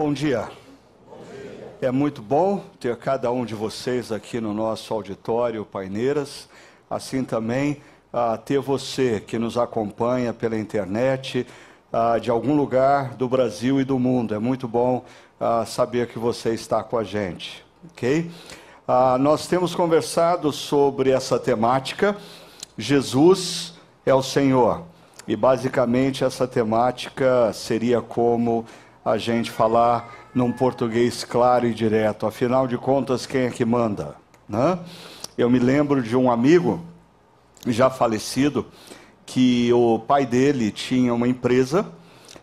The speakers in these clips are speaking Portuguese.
Bom dia. É muito bom ter cada um de vocês aqui no nosso auditório Paineiras, assim também ah, ter você que nos acompanha pela internet, ah, de algum lugar do Brasil e do mundo. É muito bom ah, saber que você está com a gente, ok? Ah, nós temos conversado sobre essa temática, Jesus é o Senhor. E basicamente essa temática seria como a gente falar num português claro e direto. Afinal de contas, quem é que manda? Né? Eu me lembro de um amigo já falecido que o pai dele tinha uma empresa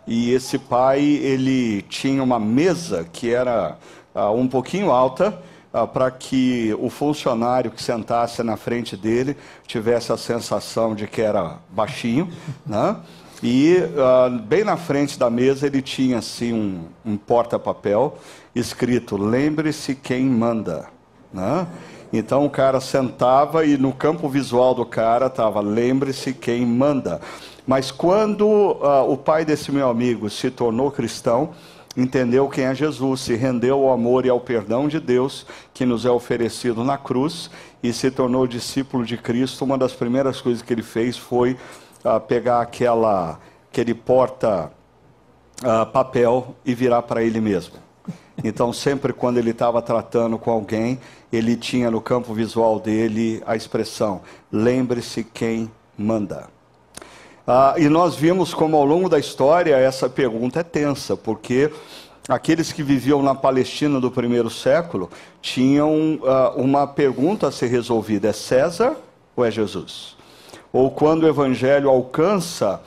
e esse pai ele tinha uma mesa que era uh, um pouquinho alta uh, para que o funcionário que sentasse na frente dele tivesse a sensação de que era baixinho, né? E uh, bem na frente da mesa ele tinha assim um, um porta-papel escrito: lembre-se quem manda, né? Então o cara sentava e no campo visual do cara estava: lembre-se quem manda. Mas quando uh, o pai desse meu amigo se tornou cristão, entendeu quem é Jesus, se rendeu ao amor e ao perdão de Deus que nos é oferecido na cruz e se tornou discípulo de Cristo, uma das primeiras coisas que ele fez foi uh, pegar aquela, aquele porta uh, papel e virar para ele mesmo. Então, sempre quando ele estava tratando com alguém, ele tinha no campo visual dele a expressão: lembre-se quem manda. Ah, e nós vimos como ao longo da história essa pergunta é tensa, porque aqueles que viviam na Palestina do primeiro século tinham ah, uma pergunta a ser resolvida: é César ou é Jesus? Ou quando o evangelho alcança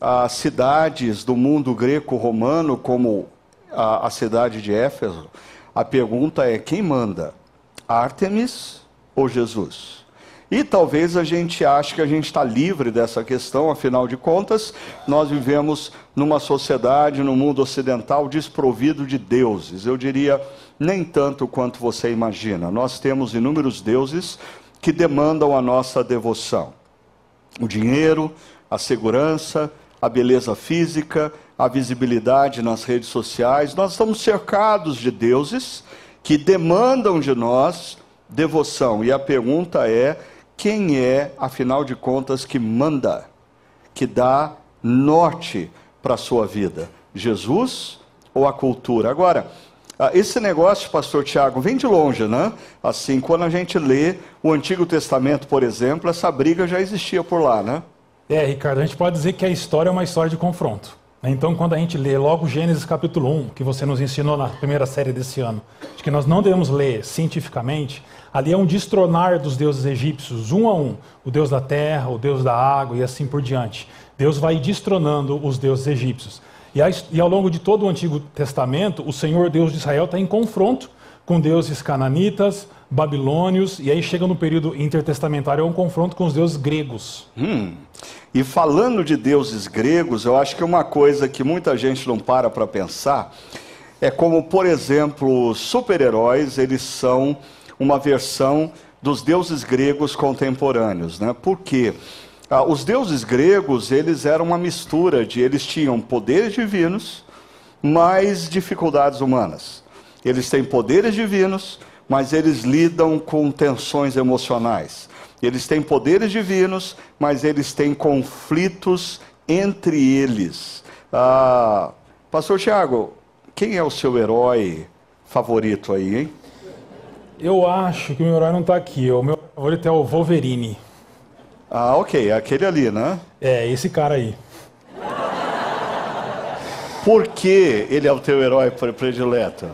as cidades do mundo greco-romano, como a, a cidade de Éfeso, a pergunta é: quem manda? Artemis ou Jesus? E talvez a gente ache que a gente está livre dessa questão, afinal de contas, nós vivemos numa sociedade, no mundo ocidental, desprovido de deuses. Eu diria, nem tanto quanto você imagina. Nós temos inúmeros deuses que demandam a nossa devoção: o dinheiro, a segurança, a beleza física, a visibilidade nas redes sociais. Nós estamos cercados de deuses que demandam de nós devoção. E a pergunta é: quem é, afinal de contas, que manda, que dá norte para a sua vida? Jesus ou a cultura? Agora, esse negócio, pastor Tiago, vem de longe, né? Assim, quando a gente lê o Antigo Testamento, por exemplo, essa briga já existia por lá, né? É, Ricardo, a gente pode dizer que a história é uma história de confronto. Né? Então, quando a gente lê logo Gênesis capítulo 1, que você nos ensinou na primeira série desse ano, de que nós não devemos ler cientificamente, ali é um destronar dos deuses egípcios, um a um, o deus da terra, o deus da água e assim por diante. Deus vai destronando os deuses egípcios. E ao longo de todo o Antigo Testamento, o Senhor Deus de Israel está em confronto com deuses cananitas, babilônios, e aí chega no período intertestamentário, é um confronto com os deuses gregos. Hum. E falando de deuses gregos, eu acho que uma coisa que muita gente não para para pensar é como, por exemplo, super-heróis, eles são uma versão dos deuses gregos contemporâneos, né? Por quê? Ah, os deuses gregos, eles eram uma mistura de, eles tinham poderes divinos, mais dificuldades humanas. Eles têm poderes divinos, mas eles lidam com tensões emocionais. Eles têm poderes divinos, mas eles têm conflitos entre eles. Ah, Pastor Tiago, quem é o seu herói favorito aí, hein? Eu acho que o meu herói não está aqui. O meu favorito é o Wolverine. Ah, ok. Aquele ali, né? É, esse cara aí. Por que ele é o teu herói predileto?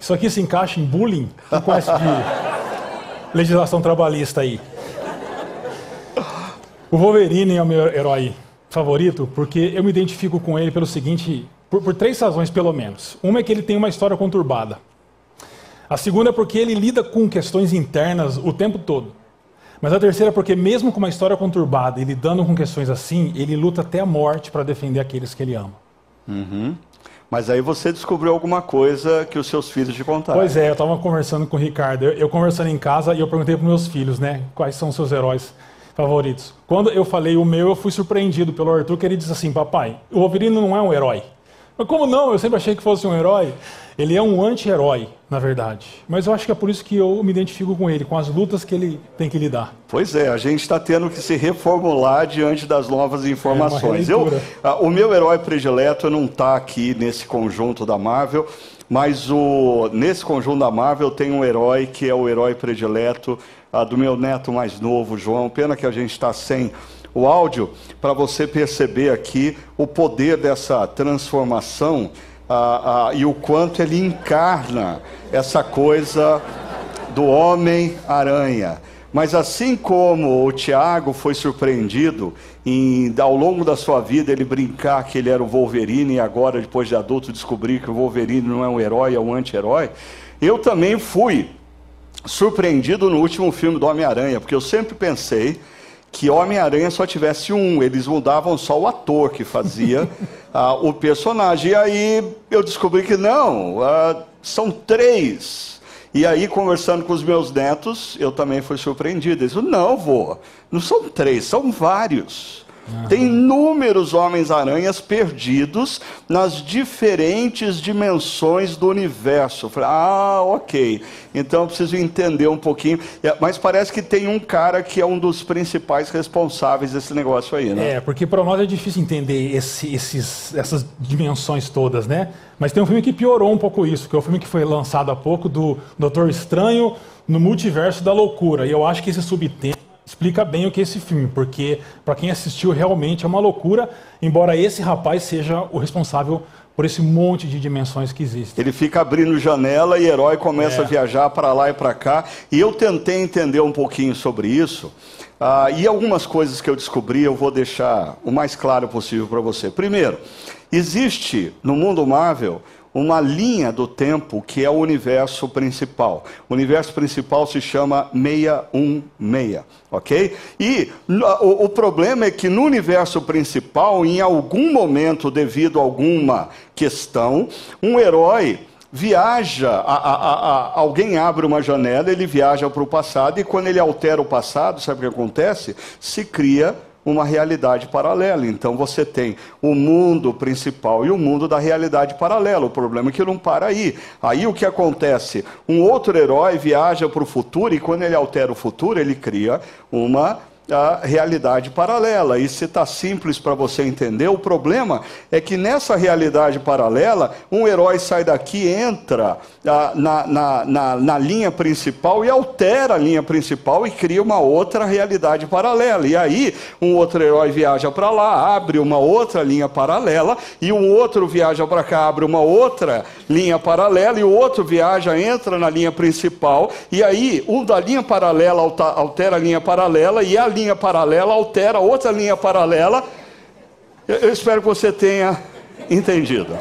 Isso aqui se encaixa em bullying? Não conhece de legislação trabalhista aí. O Wolverine é o meu herói favorito porque eu me identifico com ele pelo seguinte, por, por, três razões pelo menos. Uma é que ele tem uma história conturbada. A segunda é porque ele lida com questões internas o tempo todo. Mas a terceira é porque mesmo com uma história conturbada e lidando com questões assim, ele luta até a morte para defender aqueles que ele ama. Uhum. Mas aí você descobriu alguma coisa que os seus filhos te contaram. Pois é, eu estava conversando com o Ricardo. Eu, eu, conversando em casa e eu perguntei para meus filhos, né, quais são os seus heróis favoritos. Quando eu falei o meu, eu fui surpreendido pelo Arthur, que ele disse assim: Papai, o Wolverine não é um herói. Mas como não? Eu sempre achei que fosse um herói. Ele é um anti-herói, na verdade. Mas eu acho que é por isso que eu me identifico com ele, com as lutas que ele tem que lidar. Pois é, a gente está tendo que se reformular diante das novas informações. É eu, ah, o meu herói predileto não está aqui nesse conjunto da Marvel, mas o, nesse conjunto da Marvel tem um herói que é o herói predileto ah, do meu neto mais novo, João. Pena que a gente está sem o áudio para você perceber aqui o poder dessa transformação ah, ah, e o quanto ele encarna essa coisa do Homem-Aranha. Mas assim como o Tiago foi surpreendido em, ao longo da sua vida, ele brincar que ele era o Wolverine e agora, depois de adulto, descobrir que o Wolverine não é um herói, é um anti-herói, eu também fui surpreendido no último filme do Homem-Aranha, porque eu sempre pensei que Homem-Aranha só tivesse um, eles mudavam só o ator que fazia uh, o personagem. E aí eu descobri que não, uh, são três. E aí, conversando com os meus netos, eu também fui surpreendido. Eles não, vô, não são três, são vários. Tem inúmeros Homens-Aranhas perdidos nas diferentes dimensões do universo. falei, ah, ok. Então eu preciso entender um pouquinho. É, mas parece que tem um cara que é um dos principais responsáveis desse negócio aí, né? É, porque para nós é difícil entender esse, esses, essas dimensões todas, né? Mas tem um filme que piorou um pouco isso, que é o um filme que foi lançado há pouco do Doutor Estranho no Multiverso da Loucura. E eu acho que esse subtema explica bem o que é esse filme, porque para quem assistiu realmente é uma loucura, embora esse rapaz seja o responsável por esse monte de dimensões que existem. Ele fica abrindo janela e herói começa é. a viajar para lá e para cá. E eu tentei entender um pouquinho sobre isso. Ah, e algumas coisas que eu descobri eu vou deixar o mais claro possível para você. Primeiro, existe no mundo Marvel uma linha do tempo que é o universo principal. O universo principal se chama 616, ok? E o, o, problema é que no universo principal, em algum momento, devido a alguma questão, um herói viaja, a, a, a, alguém abre uma janela, ele viaja para o passado e quando ele altera o passado, sabe o que acontece? Se cria uma realidade paralela. Então você tem o mundo principal e o mundo da realidade paralela. O problema é que não para aí. Aí o que acontece? Um outro herói viaja para o futuro e quando ele altera o futuro, ele cria uma a realidade paralela. E se está simples para você entender, o problema é que nessa realidade paralela, um herói sai daqui, entra na, na, na, na, linha principal e altera a linha principal e cria uma outra realidade paralela. E aí, um outro herói viaja para lá, abre uma outra linha paralela, e um outro viaja para cá, abre uma outra linha paralela, e o outro viaja, entra na linha principal, e aí, um da linha paralela altera a linha paralela, e a linha paralela altera outra linha paralela. Eu espero que você tenha entendido.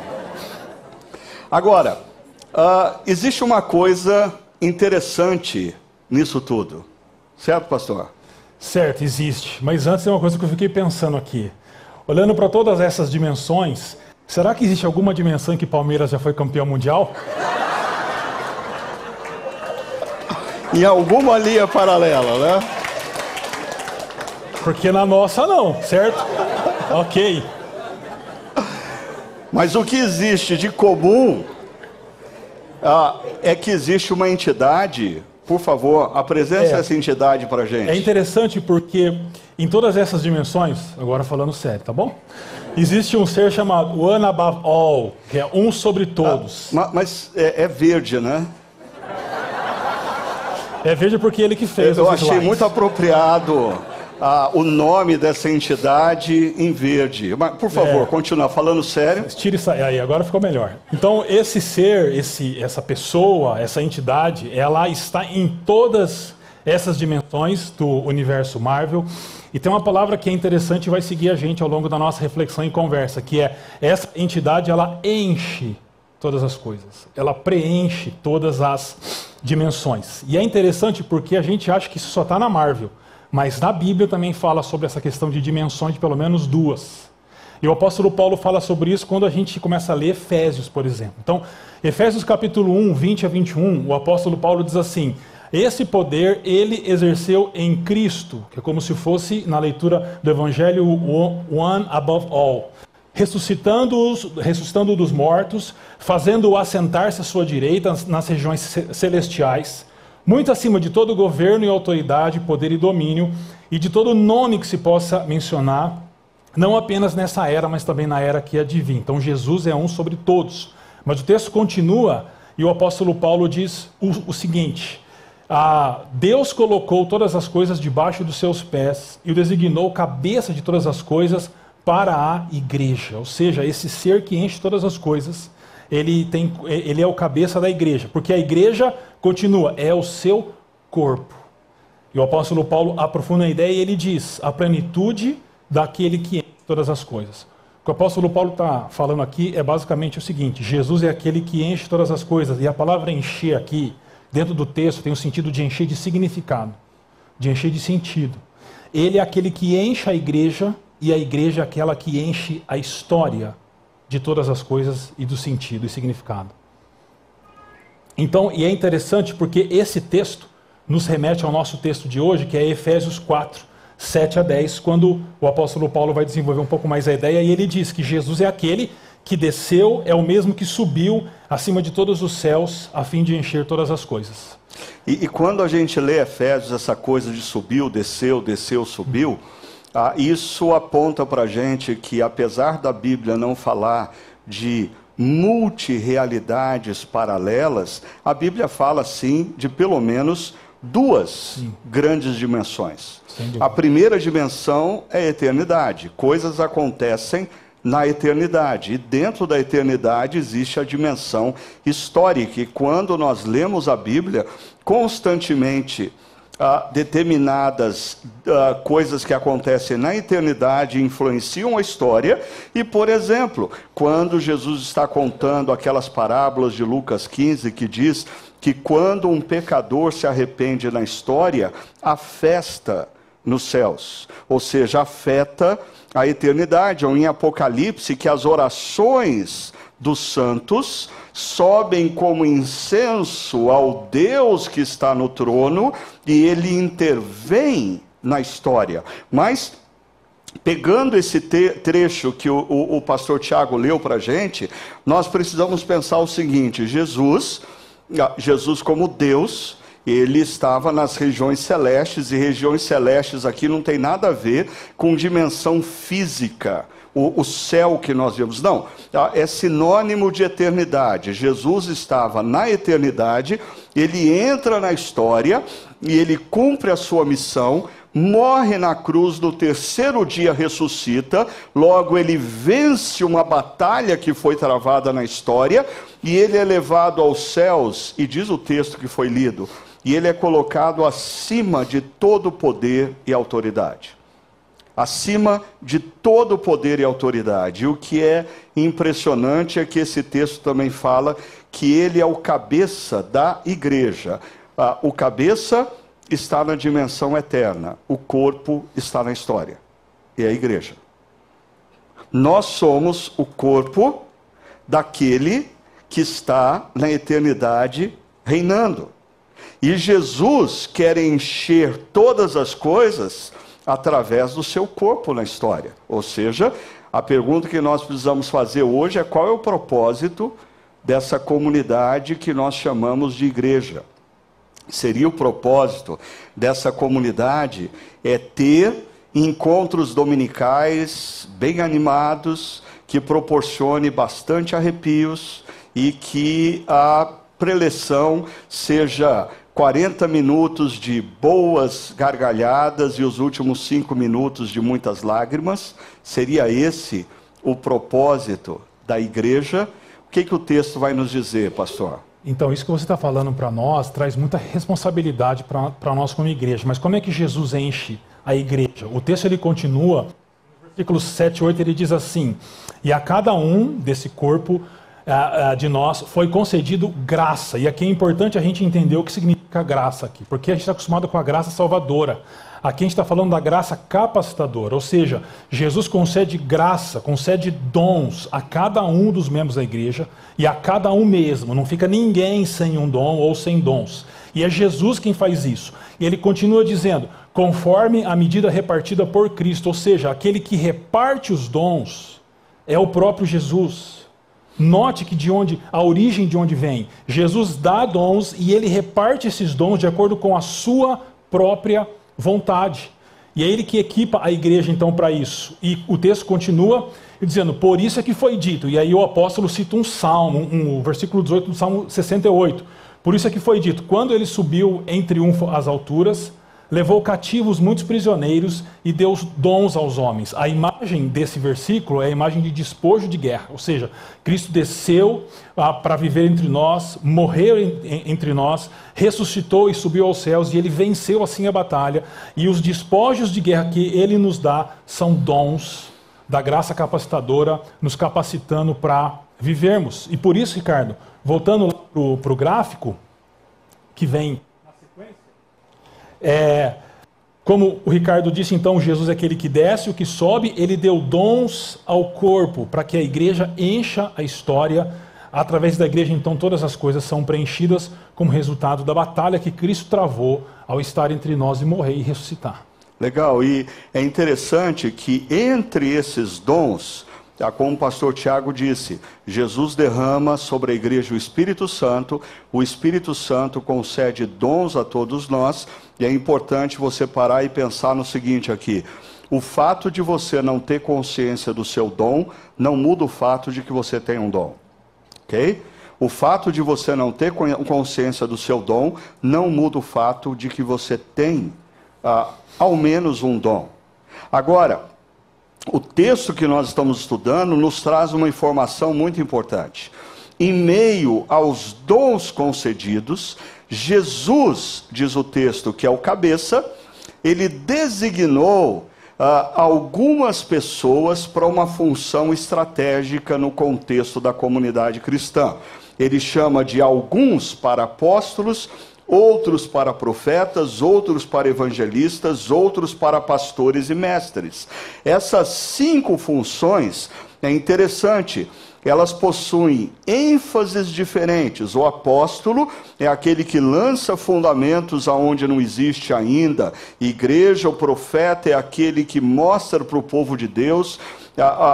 Agora, uh, existe uma coisa interessante nisso tudo, certo, pastor? Certo, existe. Mas antes tem uma coisa que eu fiquei pensando aqui. Olhando para todas essas dimensões, será que existe alguma dimensão em que Palmeiras já foi campeão mundial? em alguma linha paralela, né? Porque na nossa não, certo? ok. Mas o que existe de comum ah, é que existe uma entidade. Por favor, apresente é, essa entidade para gente. É interessante porque em todas essas dimensões, agora falando sério, tá bom? Existe um ser chamado One Above All, que é um sobre todos. Ah, mas é, é verde, né? É verde porque ele que fez. Eu achei muito apropriado ah, o nome dessa entidade em verde. Mas, por favor, é, continua falando sério. Tire isso aí, agora ficou melhor. Então, esse ser, esse, essa pessoa, essa entidade, ela está em todas essas dimensões do universo Marvel. E tem uma palavra que é interessante e vai seguir a gente ao longo da nossa reflexão e conversa, que é essa entidade, ela enche todas as coisas. Ela preenche todas as dimensões. E é interessante porque a gente acha que isso só está na Marvel. Mas na Bíblia também fala sobre essa questão de dimensões de pelo menos duas. E o apóstolo Paulo fala sobre isso quando a gente começa a ler Efésios, por exemplo. Então, Efésios capítulo 1, 20 a 21, o apóstolo Paulo diz assim: Esse poder ele exerceu em Cristo, que é como se fosse na leitura do evangelho one above all, ressuscitando-os, ressuscitando dos mortos, fazendo-o assentar-se à sua direita nas regiões celestiais, muito acima de todo governo e autoridade, poder e domínio, e de todo nome que se possa mencionar, não apenas nessa era, mas também na era que vir. Então Jesus é um sobre todos. Mas o texto continua e o apóstolo Paulo diz o, o seguinte: ah, Deus colocou todas as coisas debaixo dos seus pés e o designou cabeça de todas as coisas para a igreja. Ou seja, esse ser que enche todas as coisas, ele, tem, ele é o cabeça da igreja, porque a igreja continua, é o seu corpo. E o apóstolo Paulo aprofunda a ideia e ele diz: a plenitude daquele que enche todas as coisas. O que o apóstolo Paulo está falando aqui é basicamente o seguinte: Jesus é aquele que enche todas as coisas, e a palavra encher aqui, dentro do texto, tem o sentido de encher de significado, de encher de sentido. Ele é aquele que enche a igreja, e a igreja é aquela que enche a história de todas as coisas e do sentido e significado. Então, e é interessante porque esse texto nos remete ao nosso texto de hoje, que é Efésios 4, 7 a 10, quando o apóstolo Paulo vai desenvolver um pouco mais a ideia e ele diz que Jesus é aquele que desceu, é o mesmo que subiu acima de todos os céus, a fim de encher todas as coisas. E, e quando a gente lê Efésios, essa coisa de subiu, desceu, desceu, subiu, ah, isso aponta para a gente que, apesar da Bíblia não falar de multirealidades paralelas, a Bíblia fala sim de pelo menos duas Sim. grandes dimensões. A primeira dimensão é a eternidade. Coisas acontecem na eternidade. E dentro da eternidade existe a dimensão histórica. E quando nós lemos a Bíblia, constantemente ah, determinadas ah, coisas que acontecem na eternidade influenciam a história. E, por exemplo, quando Jesus está contando aquelas parábolas de Lucas 15 que diz que quando um pecador se arrepende na história, a festa nos céus, ou seja, afeta a eternidade, ou em Apocalipse, que as orações dos santos sobem como incenso ao Deus que está no trono e ele intervém na história. Mas Pegando esse trecho que o, o, o pastor Tiago leu para a gente, nós precisamos pensar o seguinte: Jesus ah, Jesus, como Deus, ele estava nas regiões celestes, e regiões celestes aqui não tem nada a ver com dimensão física. O, o, céu que nós vemos. Não, ah, é sinônimo de eternidade. Jesus estava na eternidade, ele entra na história e ele cumpre a sua missão, morre na cruz, no terceiro dia ressuscita, logo ele vence uma batalha que foi travada na história, e ele é levado aos céus, e diz o texto que foi lido, e ele é colocado acima de todo poder e autoridade. Acima de todo poder e autoridade. E o que é impressionante é que esse texto também fala que ele é o cabeça da igreja. Ah, o cabeça está na dimensão eterna, o corpo está na história. E é a igreja. Nós somos o corpo daquele que está na eternidade reinando. E Jesus quer encher todas as coisas através do seu corpo na história. Ou seja, a pergunta que nós precisamos fazer hoje é qual é o propósito dessa comunidade que nós chamamos de igreja. Seria o propósito dessa comunidade é ter encontros dominicais bem animados, que proporcione bastante arrepios, e que a preleção seja 40 minutos de boas gargalhadas e os últimos cinco minutos de muitas lágrimas. Seria esse o propósito da igreja? O que, que o texto vai nos dizer, pastor? Então, isso que você está falando para nós traz muita responsabilidade para nós como igreja. Mas como é que Jesus enche a igreja? O texto ele continua, no versículo 7 e 8, ele diz assim: E a cada um desse corpo de nós foi concedido graça. E aqui é importante a gente entender o que significa graça aqui, porque a gente está acostumado com a graça salvadora. Aqui a gente está falando da graça capacitadora, ou seja, Jesus concede graça, concede dons a cada um dos membros da igreja e a cada um mesmo. Não fica ninguém sem um dom ou sem dons. E é Jesus quem faz isso. E ele continua dizendo: conforme a medida repartida por Cristo, ou seja, aquele que reparte os dons é o próprio Jesus. Note que de onde a origem de onde vem. Jesus dá dons e ele reparte esses dons de acordo com a sua própria vontade. E é ele que equipa a igreja então para isso. E o texto continua dizendo: "Por isso é que foi dito". E aí o apóstolo cita um salmo, um, um versículo 18 do Salmo 68. Por isso é que foi dito: "Quando ele subiu em triunfo às alturas, levou cativos muitos prisioneiros e deu dons aos homens. A imagem desse versículo é a imagem de despojo de guerra, ou seja, Cristo desceu ah, para viver entre nós, morreu em, entre nós, ressuscitou e subiu aos céus, e ele venceu assim a batalha. E os despojos de guerra que ele nos dá são dons da graça capacitadora, nos capacitando para vivermos. E por isso, Ricardo, voltando para o gráfico que vem é, como o Ricardo disse, então, Jesus é aquele que desce, o que sobe, ele deu dons ao corpo para que a igreja encha a história. Através da igreja, então, todas as coisas são preenchidas como resultado da batalha que Cristo travou ao estar entre nós e morrer e ressuscitar. Legal, e é interessante que entre esses dons, como o pastor Tiago disse, Jesus derrama sobre a igreja o Espírito Santo, o Espírito Santo concede dons a todos nós, e é importante você parar e pensar no seguinte aqui: o fato de você não ter consciência do seu dom não muda o fato de que você tem um dom, ok? O fato de você não ter consciência do seu dom não muda o fato de que você tem ah, ao menos um dom. Agora, o texto que nós estamos estudando nos traz uma informação muito importante. Em meio aos dons concedidos, Jesus, diz o texto, que é o cabeça, ele designou uh, algumas pessoas para uma função estratégica no contexto da comunidade cristã. Ele chama de alguns para apóstolos, outros para profetas, outros para evangelistas, outros para pastores e mestres. Essas cinco funções é interessante elas possuem ênfases diferentes. O apóstolo é aquele que lança fundamentos aonde não existe ainda. Igreja, o profeta é aquele que mostra para o povo de Deus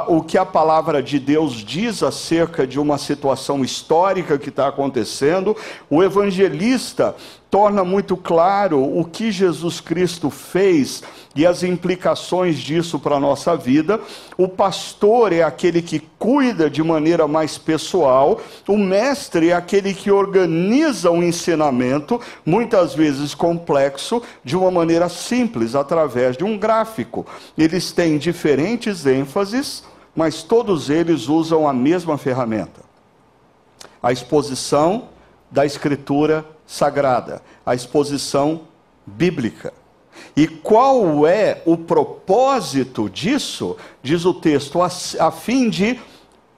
o que a palavra de Deus diz acerca de uma situação histórica que está acontecendo. O evangelista torna muito claro o que Jesus Cristo fez e as implicações disso para a nossa vida. O pastor é aquele que cuida de maneira mais pessoal, o mestre é aquele que organiza o um ensinamento, muitas vezes complexo, de uma maneira simples, através de um gráfico. Eles têm diferentes ênfases, mas todos eles usam a mesma ferramenta. A exposição da Escritura Sagrada, a exposição bíblica. E qual é o propósito disso? Diz o texto, a, a fim de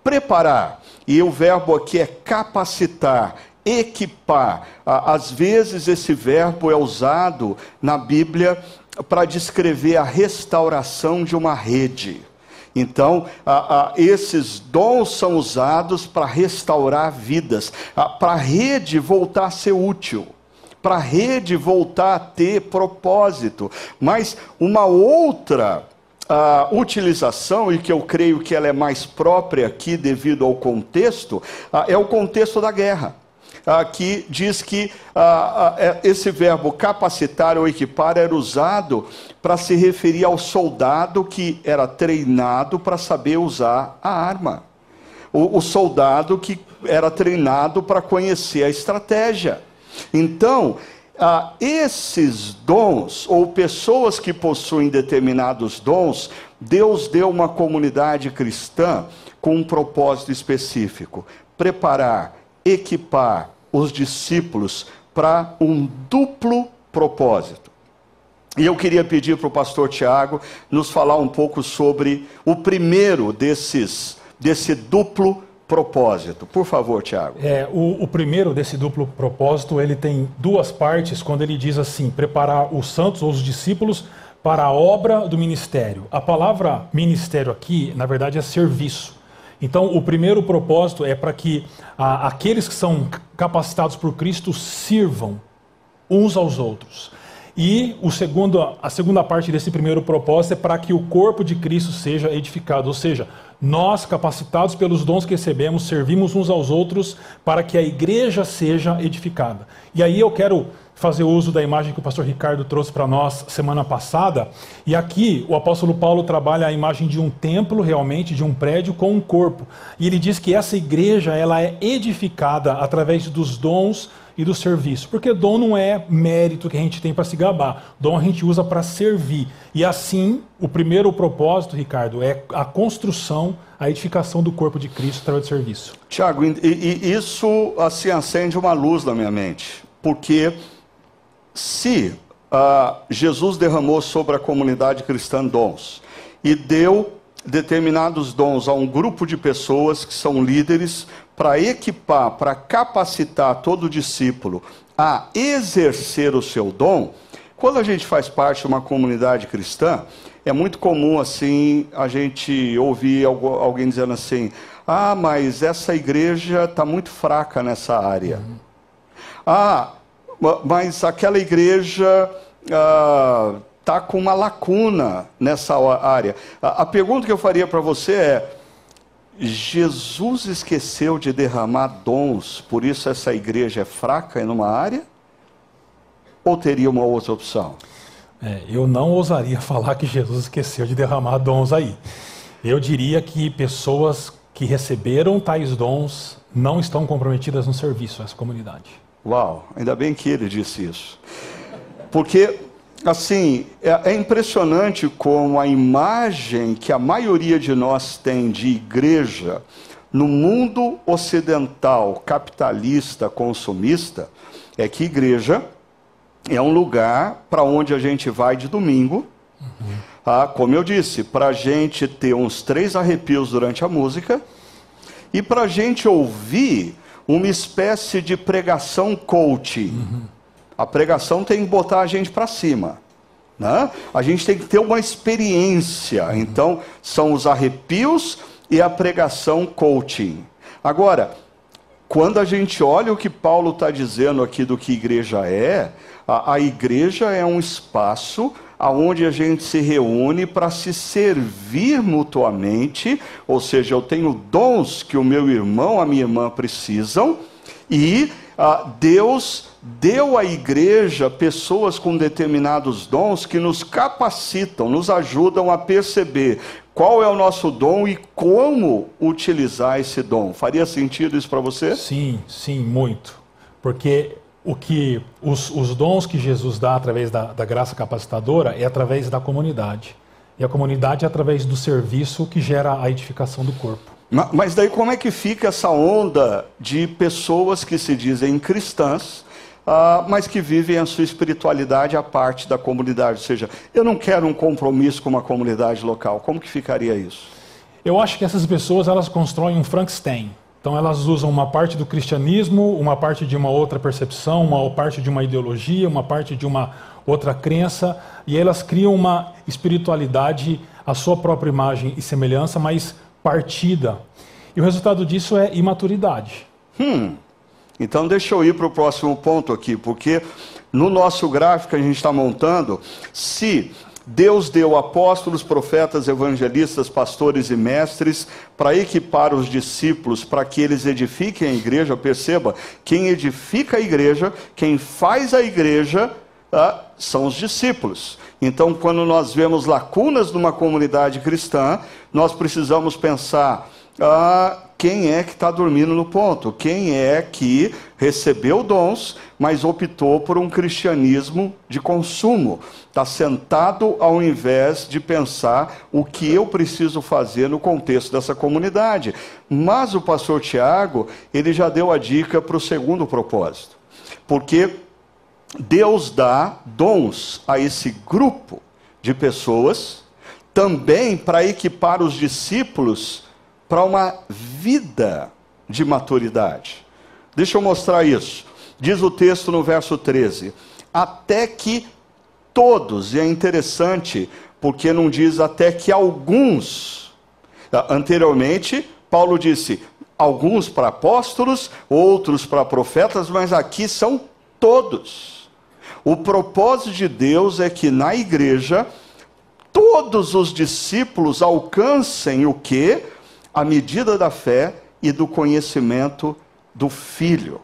preparar. E o verbo aqui é capacitar, equipar. Às vezes esse verbo é usado na Bíblia para descrever a restauração de uma rede. Então, a, a, esses dons são usados para restaurar vidas, para a rede voltar a ser útil para a rede voltar a ter propósito. Mas uma outra utilização, e que eu creio que ela é mais própria aqui devido ao contexto, é o contexto da guerra. Que diz que esse verbo capacitar ou equipar era usado para se referir ao soldado que era treinado para saber usar a arma. O, o soldado que era treinado para conhecer a estratégia. Então, ah, esses dons, ou pessoas que possuem determinados dons, Deus deu uma comunidade cristã com um propósito específico: preparar, equipar os discípulos para um duplo propósito. E eu queria pedir para o pastor Tiago nos falar um pouco sobre o primeiro desses, desse duplo propósito. Por favor, Tiago. É, o, o, primeiro desse duplo propósito, ele tem duas partes, quando ele diz assim, preparar os santos ou os discípulos para a obra do ministério. A palavra ministério aqui, na verdade, é serviço. Então, o primeiro propósito é para que a, aqueles que são capacitados por Cristo sirvam uns aos outros. E o segundo, a segunda parte desse primeiro propósito é para que o corpo de Cristo seja edificado, ou seja, nós, capacitados pelos dons que recebemos, servimos uns aos outros para que a igreja seja edificada. E aí eu quero fazer uso da imagem que o pastor Ricardo trouxe para nós semana passada. E aqui o apóstolo Paulo trabalha a imagem de um templo, realmente, de um prédio com um corpo. E ele diz que essa igreja ela é edificada através dos dons e do serviço. Porque dom não é mérito que a gente tem para se gabar. Dom a gente usa para servir. E assim, o primeiro propósito, Ricardo, é a construção, a edificação do corpo de Cristo através do serviço. Tiago, e, e isso assim acende uma luz na minha mente. Porque se uh, Jesus derramou sobre a comunidade cristã dons e deu determinados dons a um grupo de pessoas que são líderes para equipar, para capacitar todo discípulo a exercer o seu dom, quando a gente faz parte de uma comunidade cristã, é muito comum assim a gente ouvir alguém dizendo assim: ah, mas essa igreja está muito fraca nessa área. Uhum. Ah, mas aquela igreja está ah, com uma lacuna nessa área. A, a pergunta que eu faria para você é: Jesus esqueceu de derramar dons, por isso essa igreja é fraca em uma área? Ou teria uma outra opção? É, eu não ousaria falar que Jesus esqueceu de derramar dons aí. Eu diria que pessoas que receberam tais dons não estão comprometidas no serviço a essa comunidade. Uau, ainda bem que ele disse isso. Porque assim, é, é, impressionante como a imagem que a maioria de nós tem de igreja no mundo ocidental, capitalista, consumista, é que igreja é um lugar para onde a gente vai de domingo. Uhum. Ah, como eu disse, para a gente ter uns três arrepios durante a música e para a gente ouvir uma espécie de pregação coach. Uhum a pregação tem que botar a gente para cima. Né? A gente tem que ter uma experiência. Então, são os arrepios e a pregação coaching. Agora, quando a gente olha o que Paulo está dizendo aqui do que igreja é, a, a igreja é um espaço aonde a gente se reúne para se servir mutuamente, ou seja, eu tenho dons que o meu irmão, a minha irmã precisam, e ah, Deus deu à igreja pessoas com determinados dons que nos capacitam, nos ajudam a perceber qual é o nosso dom e como utilizar esse dom. Faria sentido isso para você? Sim, sim, muito. Porque o que os, os dons que Jesus dá através da, da graça capacitadora é através da comunidade. E a comunidade é através do serviço que gera a edificação do corpo. Mas daí como é que fica essa onda de pessoas que se dizem cristãs, uh, mas que vivem a sua espiritualidade à parte da comunidade? Ou seja, eu não quero um compromisso com uma comunidade local. Como que ficaria isso? Eu acho que essas pessoas elas constroem um Frankenstein. Então elas usam uma parte do cristianismo, uma parte de uma outra percepção, uma parte de uma ideologia, uma parte de uma outra crença, e elas criam uma espiritualidade à sua própria imagem e semelhança, mas partida. E o resultado disso é imaturidade. Hum. Então deixa eu ir para o próximo ponto aqui, porque no nosso gráfico que a gente está montando, se Deus deu apóstolos, profetas, evangelistas, pastores e mestres para equipar os discípulos para que eles edifiquem a igreja. Perceba, quem edifica a igreja, quem faz a igreja, ah, são os discípulos. Então, quando nós vemos lacunas numa comunidade cristã, nós precisamos pensar: ah, quem é que está dormindo no ponto? Quem é que recebeu dons, mas optou por um cristianismo de consumo? Está sentado ao invés de pensar o que eu preciso fazer no contexto dessa comunidade. Mas o pastor Tiago, ele já deu a dica para o segundo propósito. Porque Deus dá dons a esse grupo de pessoas, também para equipar os discípulos para uma vida de maturidade. Deixa eu mostrar isso. Diz o texto no verso 13: Até que todos, e é interessante, porque não diz até que alguns. Anteriormente, Paulo disse alguns para apóstolos, outros para profetas, mas aqui são todos. O propósito de Deus é que na igreja todos os discípulos alcancem o que? A medida da fé e do conhecimento do Filho.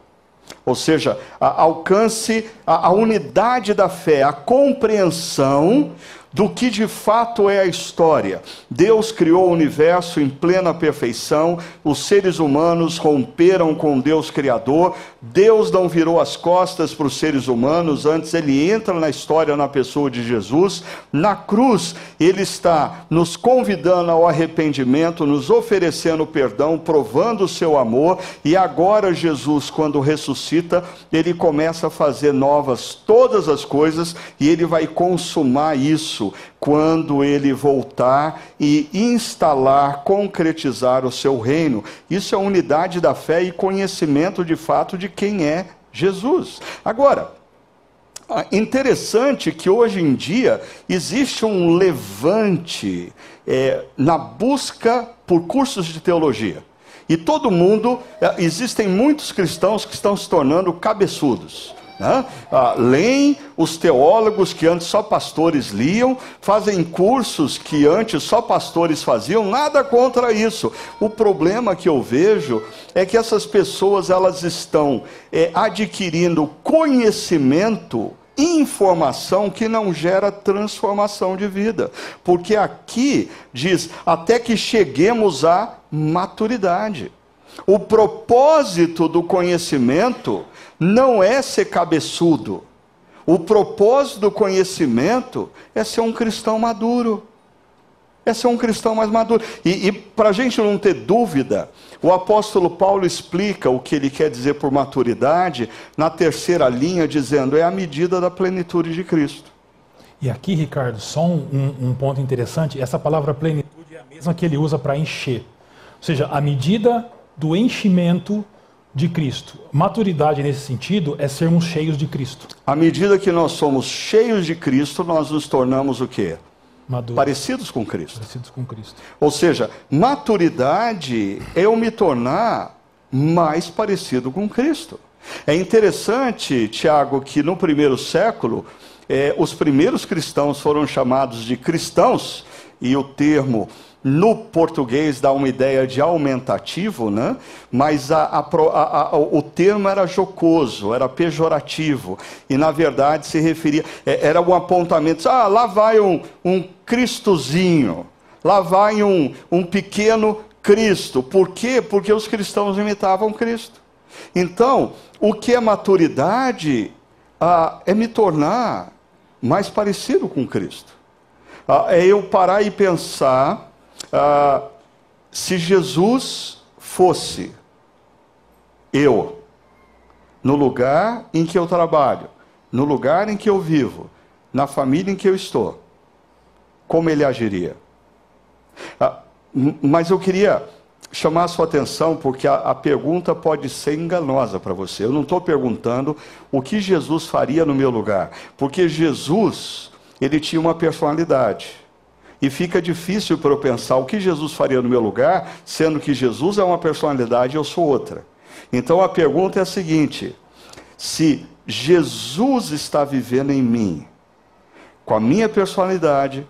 Ou seja, a, alcance a, a unidade da fé, a compreensão do que de fato é a história. Deus criou o universo em plena perfeição, os seres humanos romperam com Deus Criador, Deus não virou as costas para os seres humanos, antes ele entra na história na pessoa de Jesus. Na cruz, ele está nos convidando ao arrependimento, nos oferecendo perdão, provando o seu amor, e agora Jesus, quando ressuscita, ele começa a fazer novas todas as coisas e ele vai consumar isso isso quando ele voltar e instalar, concretizar o seu reino. Isso é unidade da fé e conhecimento de fato de quem é Jesus. Agora, ah, interessante que hoje em dia existe um levante é, na busca por cursos de teologia. E todo mundo, é, existem muitos cristãos que estão se tornando cabeçudos. Né? Ah, leem os teólogos que antes só pastores liam, fazem cursos que antes só pastores faziam, nada contra isso. O problema que eu vejo é que essas pessoas elas estão é, adquirindo conhecimento informação que não gera transformação de vida. Porque aqui diz, até que cheguemos à maturidade. O propósito do conhecimento não é ser cabeçudo. O propósito do conhecimento é ser um cristão maduro. É ser um cristão mais maduro. E, e para a gente não ter dúvida, o apóstolo Paulo explica o que ele quer dizer por maturidade na terceira linha, dizendo: é a medida da plenitude de Cristo. E aqui, Ricardo, só um, um ponto interessante: essa palavra plenitude é a mesma que ele usa para encher. Ou seja, a medida do enchimento de Cristo. Maturidade nesse sentido é sermos cheios de Cristo. À medida que nós somos cheios de Cristo, nós nos tornamos o quê? Maduros. Parecidos com Cristo. Parecidos com Cristo. Ou seja, maturidade é eu me tornar mais parecido com Cristo. É interessante, Tiago, que no primeiro século, eh, os primeiros cristãos foram chamados de cristãos, e o termo no português dá uma ideia de aumentativo, né? mas a, a, a, o termo era jocoso, era pejorativo, e na verdade se referia, é, era um apontamento, ah, lá vai um, um Cristozinho, lá vai um, um pequeno Cristo. Por quê? Porque os cristãos imitavam Cristo. Então, o que é maturidade ah, é me tornar mais parecido com Cristo. Ah, é eu parar e pensar ah, se Jesus fosse eu, no lugar em que eu trabalho, no lugar em que eu vivo, na família em que eu estou, como ele agiria? Ah, mas eu queria chamar a sua atenção porque a, a pergunta pode ser enganosa para você. Eu não estou perguntando o que Jesus faria no meu lugar, porque Jesus ele tinha uma personalidade. E fica difícil para eu pensar o que Jesus faria no meu lugar, sendo que Jesus é uma personalidade e eu sou outra. Então a pergunta é a seguinte: se Jesus está vivendo em mim, com a minha personalidade,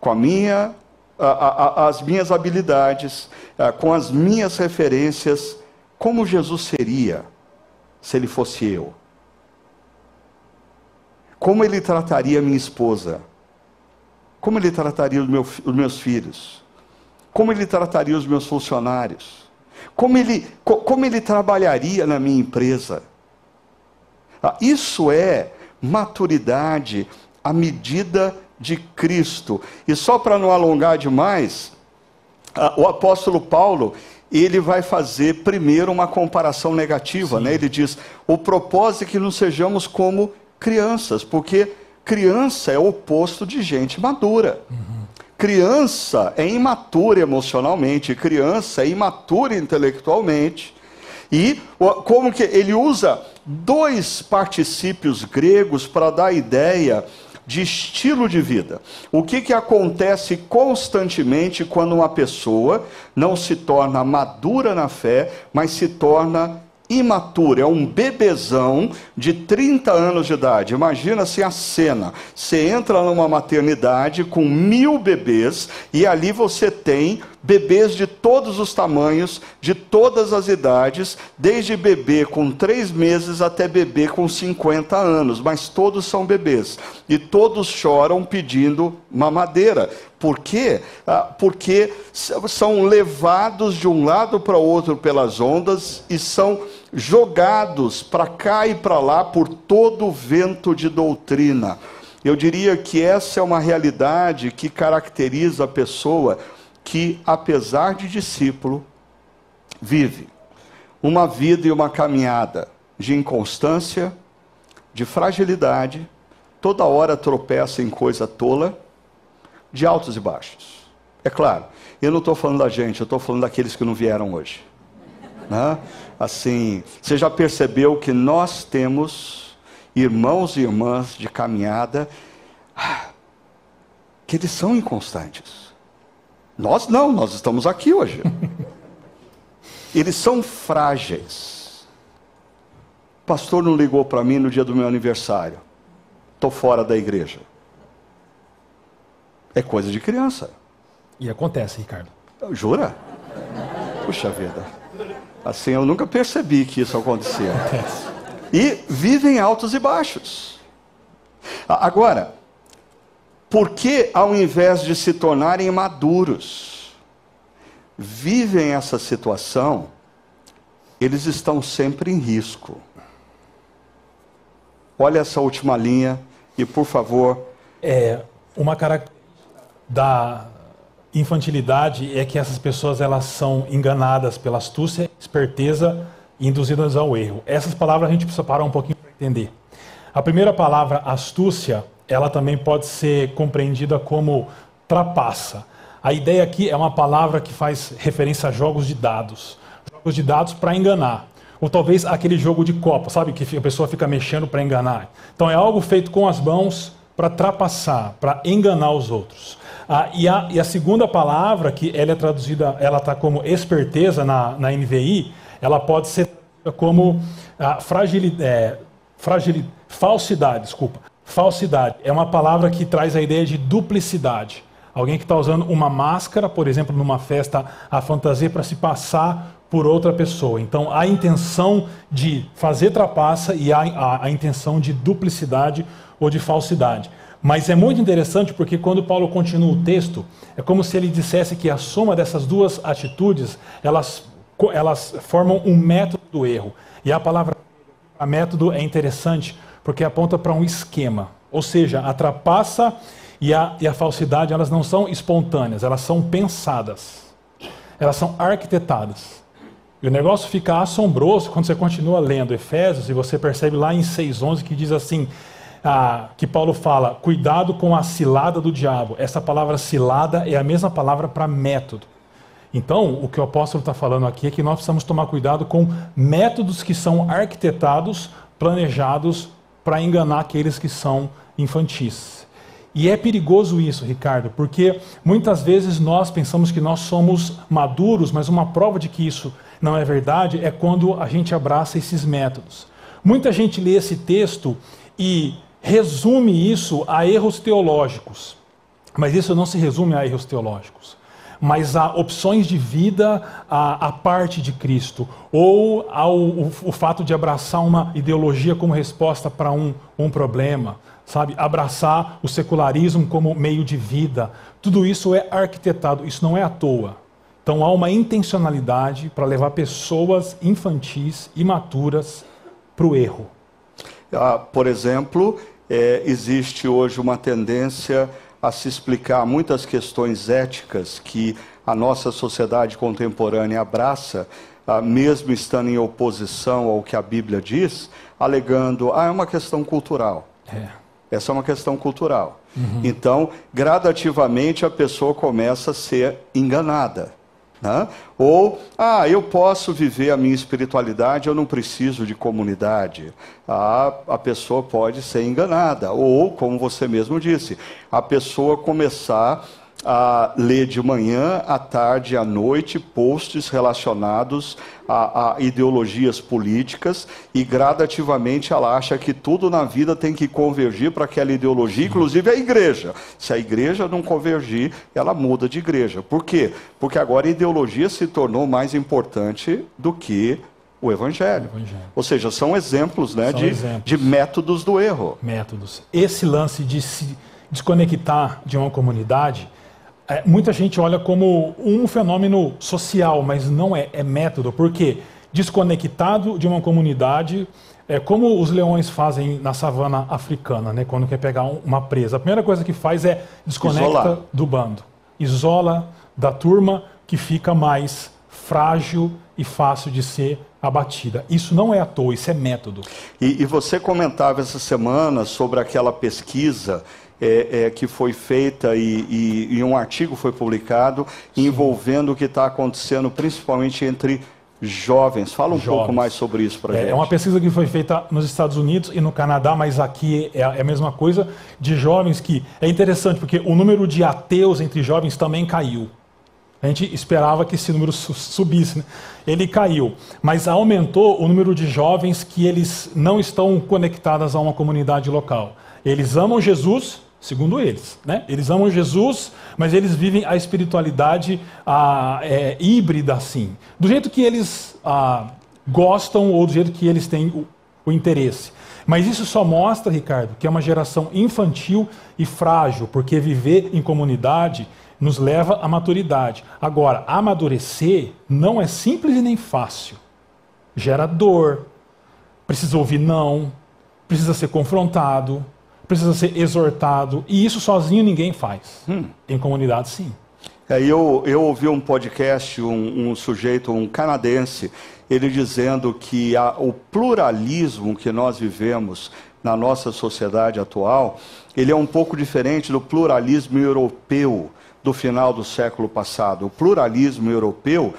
com a minha, a, a, as minhas habilidades, a, com as minhas referências, como Jesus seria se ele fosse eu? Como ele trataria minha esposa? Como ele trataria os, meu, os meus filhos? Como ele trataria os meus funcionários? Como ele, como ele trabalharia na minha empresa? Ah, isso é maturidade à medida de Cristo. E só para não alongar demais, ah, o apóstolo Paulo, ele vai fazer primeiro uma comparação negativa, né? Ele diz: "O propósito é que não sejamos como crianças, porque Criança é o oposto de gente madura. Uhum. Criança é imatura emocionalmente, criança é imatura intelectualmente. E como que ele usa dois particípios gregos para dar a ideia de estilo de vida. O que, que acontece constantemente quando uma pessoa não se torna madura na fé, mas se torna imaturo, é um bebezão de 30 anos de idade. Imagina assim a cena: você entra numa maternidade com mil bebês e ali você tem bebês de todos os tamanhos, de todas as idades, desde bebê com três meses até bebê com 50 anos, mas todos são bebês. E todos choram pedindo mamadeira. Por quê? Ah, porque são levados de um lado para o outro pelas ondas e são jogados para cá e para lá por todo o vento de doutrina. Eu diria que essa é uma realidade que caracteriza a pessoa que, apesar de discípulo, vive uma vida e uma caminhada de inconstância, de fragilidade, toda hora tropeça em coisa tola, de altos e baixos. É claro, eu não estou falando da gente, eu estou falando daqueles que não vieram hoje. Né? Assim, você já percebeu que nós temos irmãos e irmãs de caminhada que eles são inconstantes. Nós não, nós estamos aqui hoje. Eles são frágeis. O pastor não ligou para mim no dia do meu aniversário. Estou fora da igreja. É coisa de criança. E acontece, Ricardo. Jura? Puxa vida. Assim, eu nunca percebi que isso acontecia. E vivem altos e baixos. Agora, por que ao invés de se tornarem maduros, vivem essa situação, eles estão sempre em risco. Olha essa última linha e, por favor. É uma característica da infantilidade é que essas pessoas elas são enganadas pela astúcia, esperteza e induzidas ao erro. Essas palavras a gente precisa parar um pouquinho para entender. A primeira palavra, astúcia, ela também pode ser compreendida como trapaça. A ideia aqui é uma palavra que faz referência a jogos de dados. Jogos de dados para enganar. Ou talvez aquele jogo de copa, sabe? Que a pessoa fica mexendo para enganar. Então é algo feito com as mãos para trapaçar, para enganar os outros. Ah, e, a, e, a, segunda palavra, que ela é traduzida, ela está como esperteza na, na NVI, ela pode ser como ah, fragilidade, é, fragilidade, falsidade, desculpa. Falsidade é uma palavra que traz a ideia de duplicidade. Alguém que está usando uma máscara, por exemplo, numa festa, a fantasia para se passar por outra pessoa. Então, a intenção de fazer trapaça e a, a, a intenção de duplicidade ou de falsidade. Mas é muito interessante porque quando Paulo continua o texto, é como se ele dissesse que a soma dessas duas atitudes, elas, elas formam um método do erro. E a palavra a método é interessante porque aponta para um esquema. Ou seja, a trapaça e a, e a falsidade, elas não são espontâneas, elas são pensadas. Elas são arquitetadas. E o negócio fica assombroso quando você continua lendo Efésios e você percebe lá em 6,11 que diz assim: ah, que Paulo fala, cuidado com a cilada do diabo. Essa palavra cilada é a mesma palavra para método. Então, o que o apóstolo está falando aqui é que nós precisamos tomar cuidado com métodos que são arquitetados, planejados para enganar aqueles que são infantis. E é perigoso isso, Ricardo, porque muitas vezes nós pensamos que nós somos maduros, mas uma prova de que isso não é verdade é quando a gente abraça esses métodos. Muita gente lê esse texto e resume isso a erros teológicos. Mas isso não se resume a erros teológicos, mas a opções de vida à, à parte de Cristo, ou ao o, o, fato de abraçar uma ideologia como resposta para um, um problema, sabe? Abraçar o secularismo como meio de vida. Tudo isso é arquitetado, isso não é à toa. Então há uma intencionalidade para levar pessoas infantis, imaturas, para o erro. Ah, por exemplo, é, existe hoje uma tendência a se explicar muitas questões éticas que a nossa sociedade contemporânea abraça, ah, mesmo estando em oposição ao que a Bíblia diz, alegando, ah, é uma questão cultural. É. Essa é uma questão cultural. Uhum. Então, gradativamente a pessoa começa a ser enganada. Né? Ou, ah, eu posso viver a minha espiritualidade, eu não preciso de comunidade. Ah, a pessoa pode ser enganada. Ou, como você mesmo disse, a pessoa começar a ler de manhã, à tarde, à noite posts relacionados a, a, ideologias políticas e gradativamente ela acha que tudo na vida tem que convergir para aquela ideologia, inclusive a igreja. Se a igreja não convergir, ela muda de igreja. Por quê? Porque agora a ideologia se tornou mais importante do que o evangelho. o evangelho. Ou seja, são exemplos, né, são de, exemplos. de métodos do erro. Métodos. Esse lance de se desconectar de uma comunidade é, muita gente olha como um fenômeno social, mas não é, é método, porque desconectado de uma comunidade, é como os leões fazem na savana africana, né, quando quer pegar uma presa. A primeira coisa que faz é desconecta Isolar. do bando, isola da turma que fica mais frágil e fácil de ser abatida. Isso não é à toa, isso é método. E, e você comentava essa semana sobre aquela pesquisa é, é, que foi feita e, e, e, um artigo foi publicado Sim. envolvendo o que está acontecendo principalmente entre jovens. Fala um jovens. pouco mais sobre isso para é, gente. É uma pesquisa que foi feita nos Estados Unidos e no Canadá, mas aqui é, é a mesma coisa, de jovens que... É interessante, porque o número de ateus entre jovens também caiu. A gente esperava que esse número subisse, né? ele caiu, mas aumentou o número de jovens que eles não estão conectados a uma comunidade local. Eles amam Jesus, segundo eles. Né? Eles amam Jesus, mas eles vivem a espiritualidade a, é, híbrida assim, do jeito que eles a, gostam ou do jeito que eles têm o, o interesse. Mas isso só mostra, Ricardo, que é uma geração infantil e frágil, porque viver em comunidade nos leva à maturidade. Agora, amadurecer não é simples e nem fácil. Gera dor, precisa ouvir não, precisa ser confrontado, precisa ser exortado. E isso sozinho ninguém faz. Hum. Em comunidade, sim. É, eu, eu ouvi um podcast, um, um sujeito, um canadense, ele dizendo que a, o pluralismo que nós vivemos na nossa sociedade atual, ele é um pouco diferente do pluralismo europeu do final do século passado. O pluralismo europeu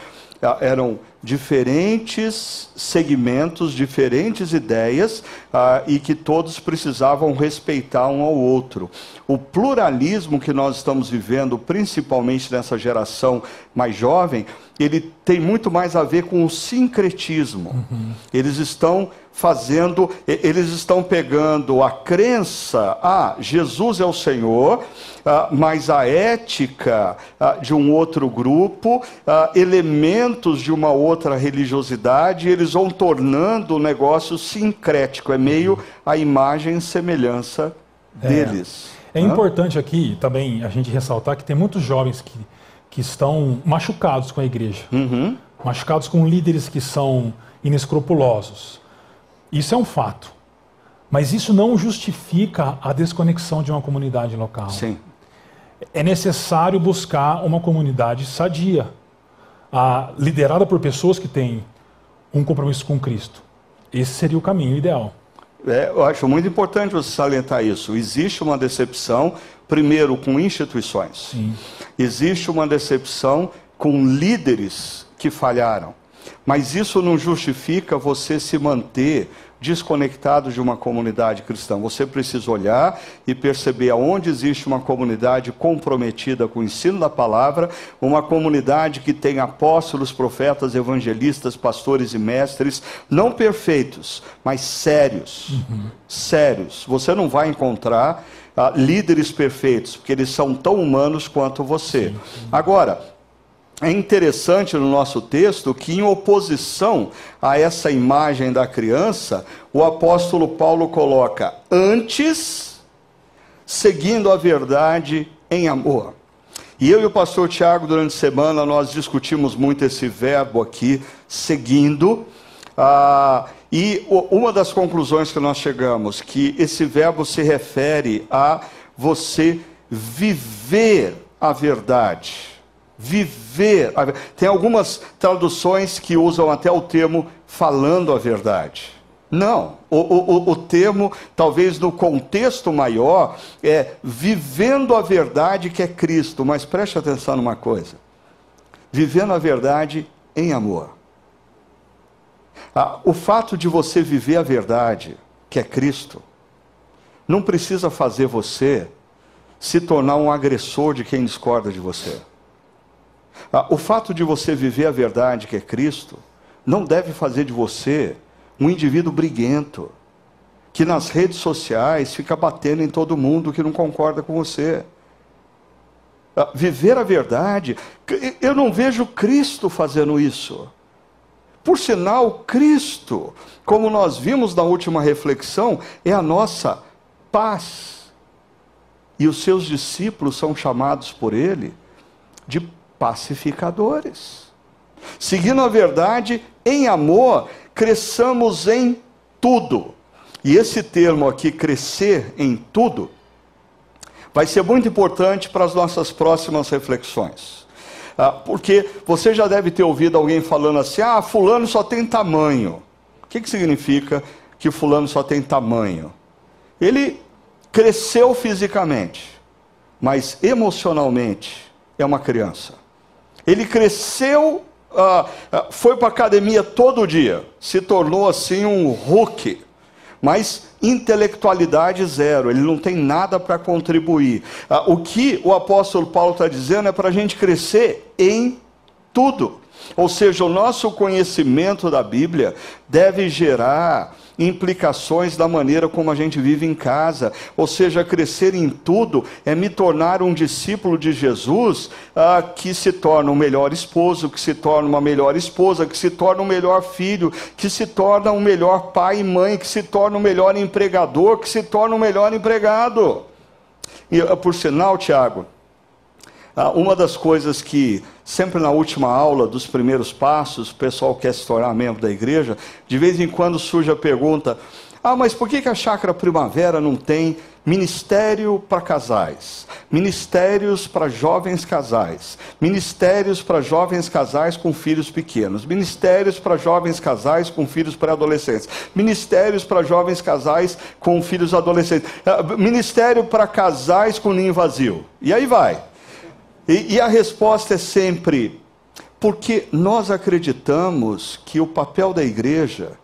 eram diferentes segmentos, diferentes ideias ah, e que todos precisavam respeitar um ao outro. O pluralismo que nós estamos vivendo, principalmente nessa geração mais jovem, ele tem muito mais a ver com o sincretismo. Uhum. Eles estão fazendo, eles estão pegando a crença, ah, Jesus é o Senhor, ah, mas a ética ah, de um outro grupo, ah, elementos de uma outra religiosidade, eles vão tornando o negócio sincrético, é meio a imagem e semelhança é. deles. É, é importante aqui também a gente ressaltar que tem muitos jovens que, que estão machucados com a igreja, uhum. machucados com líderes que são inescrupulosos. Isso é um fato. Mas isso não justifica a desconexão de uma comunidade local. Sim. É necessário buscar uma comunidade sadia, a, liderada por pessoas que têm um compromisso com Cristo. Esse seria o caminho ideal. É, eu acho muito importante você salientar isso. Existe uma decepção, primeiro, com instituições. Sim. Existe uma decepção com líderes que falharam. Mas isso não justifica você se manter desconectado de uma comunidade cristã. Você precisa olhar e perceber aonde existe uma comunidade comprometida com o ensino da palavra, uma comunidade que tem apóstolos, profetas, evangelistas, pastores e mestres, não perfeitos, mas sérios. Uhum. Sérios. Você não vai encontrar uh, líderes perfeitos, porque eles são tão humanos quanto você. Sim, sim. Agora, é interessante no nosso texto que, em oposição a essa imagem da criança, o apóstolo Paulo coloca antes, seguindo a verdade em amor. E eu e o pastor Tiago, durante a semana, nós discutimos muito esse verbo aqui, seguindo. Ah, e uma das conclusões que nós chegamos, que esse verbo se refere a você viver a verdade viver. Tem algumas traduções que usam até o termo falando a verdade. Não, o, o, o termo, talvez no contexto maior, é vivendo a verdade que é Cristo. Mas preste atenção numa coisa: vivendo a verdade em amor. Ah, o fato de você viver a verdade, que é Cristo, não precisa fazer você se tornar um agressor de quem discorda de você. Ah, o fato de você viver a verdade que é Cristo não deve fazer de você um indivíduo briguento, que nas redes sociais fica batendo em todo mundo que não concorda com você. Ah, viver a verdade, eu não vejo Cristo fazendo isso. Por sinal, Cristo, como nós vimos na última reflexão, é a nossa paz. E os seus discípulos são chamados por ele de pacificadores. Seguindo a verdade em amor, cresçamos em tudo. E esse termo aqui, crescer em tudo, vai ser muito importante para as nossas próximas reflexões. Ah, porque você já deve ter ouvido alguém falando assim: ah, Fulano só tem tamanho. O que, que significa que Fulano só tem tamanho? Ele cresceu fisicamente, mas emocionalmente é uma criança. Ele cresceu, ah, ah, foi para a academia todo dia, se tornou assim um Hulk, mas intelectualidade zero, ele não tem nada para contribuir. Ah, o que o apóstolo Paulo está dizendo é para a gente crescer em tudo. Ou seja, o nosso conhecimento da Bíblia deve gerar implicações da maneira como a gente vive em casa. Ou seja, crescer em tudo é me tornar um discípulo de Jesus ah, que se torna um melhor esposo, que se torna uma melhor esposa, que se torna um melhor filho, que se torna um melhor pai e mãe, que se torna um melhor empregador, que se torna um melhor empregado. E, ah, por sinal, Tiago, ah, uma das coisas que sempre na última aula dos primeiros passos, o pessoal quer se tornar membro da igreja, de vez em quando surge a pergunta: ah, mas por que, a Chácara Primavera não tem ministério para casais, ministérios para jovens casais, ministérios para jovens casais com filhos pequenos, ministérios para jovens casais com filhos pré-adolescentes, ministérios para jovens casais com filhos adolescentes, ah, ministério para casais com ninho vazio. E aí vai. E, e a resposta é sempre: porque nós acreditamos que o papel da igreja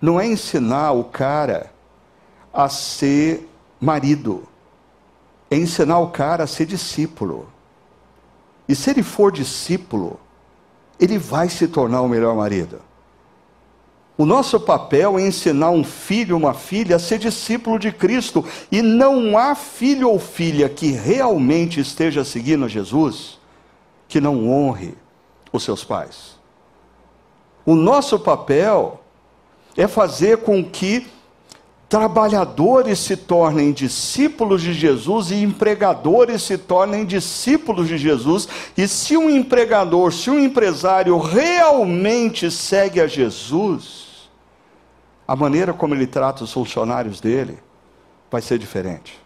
não é ensinar o cara a ser marido, é ensinar o cara a ser discípulo. E se ele for discípulo, ele vai se tornar o melhor marido. O nosso papel é ensinar um filho, uma filha a ser discípulo de Cristo. E não há filho ou filha que realmente esteja seguindo Jesus que não honre os seus pais. O nosso papel é fazer com que trabalhadores se tornem discípulos de Jesus e empregadores se tornem discípulos de Jesus. E se um empregador, se um empresário realmente segue a Jesus, a maneira como ele trata os funcionários dele vai ser diferente.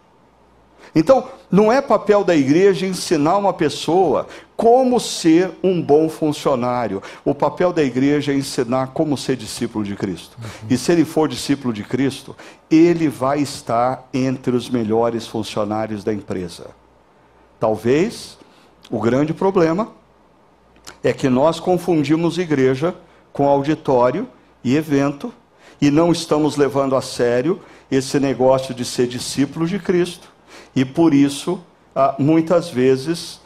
Então, não é papel da igreja ensinar uma pessoa como ser um bom funcionário. O papel da igreja é ensinar como ser discípulo de Cristo. E se ele for discípulo de Cristo, ele vai estar entre os melhores funcionários da empresa. Talvez o grande problema é que nós confundimos igreja com auditório e evento e não estamos levando a sério esse negócio de ser discípulo de Cristo, e por isso, ah, muitas vezes,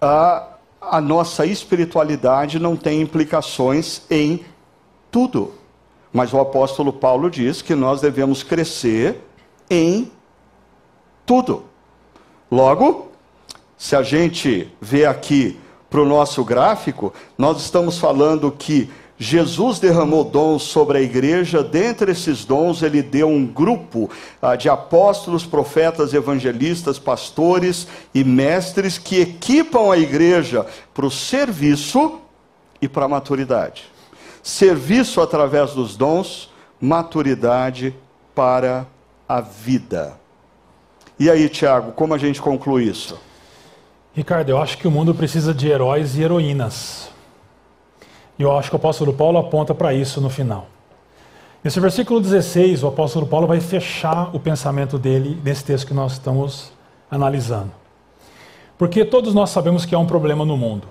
a, a nossa espiritualidade não tem implicações em tudo. Mas o apóstolo Paulo diz que nós devemos crescer em tudo. Logo, se a gente vê aqui para o nosso gráfico, nós estamos falando que Jesus derramou dons sobre a igreja, dentre esses dons, ele deu um grupo ah, de apóstolos, profetas, evangelistas, pastores e mestres que equipam a igreja para o serviço e para a maturidade. Serviço através dos dons, maturidade para a vida. E aí, Tiago, como a gente conclui isso? Ricardo, eu acho que o mundo precisa de heróis e heroínas e eu acho que o apóstolo Paulo aponta para isso no final. Nesse versículo 16, o apóstolo Paulo vai fechar o pensamento dele nesse texto que nós estamos analisando. Porque todos nós sabemos que há um problema no mundo.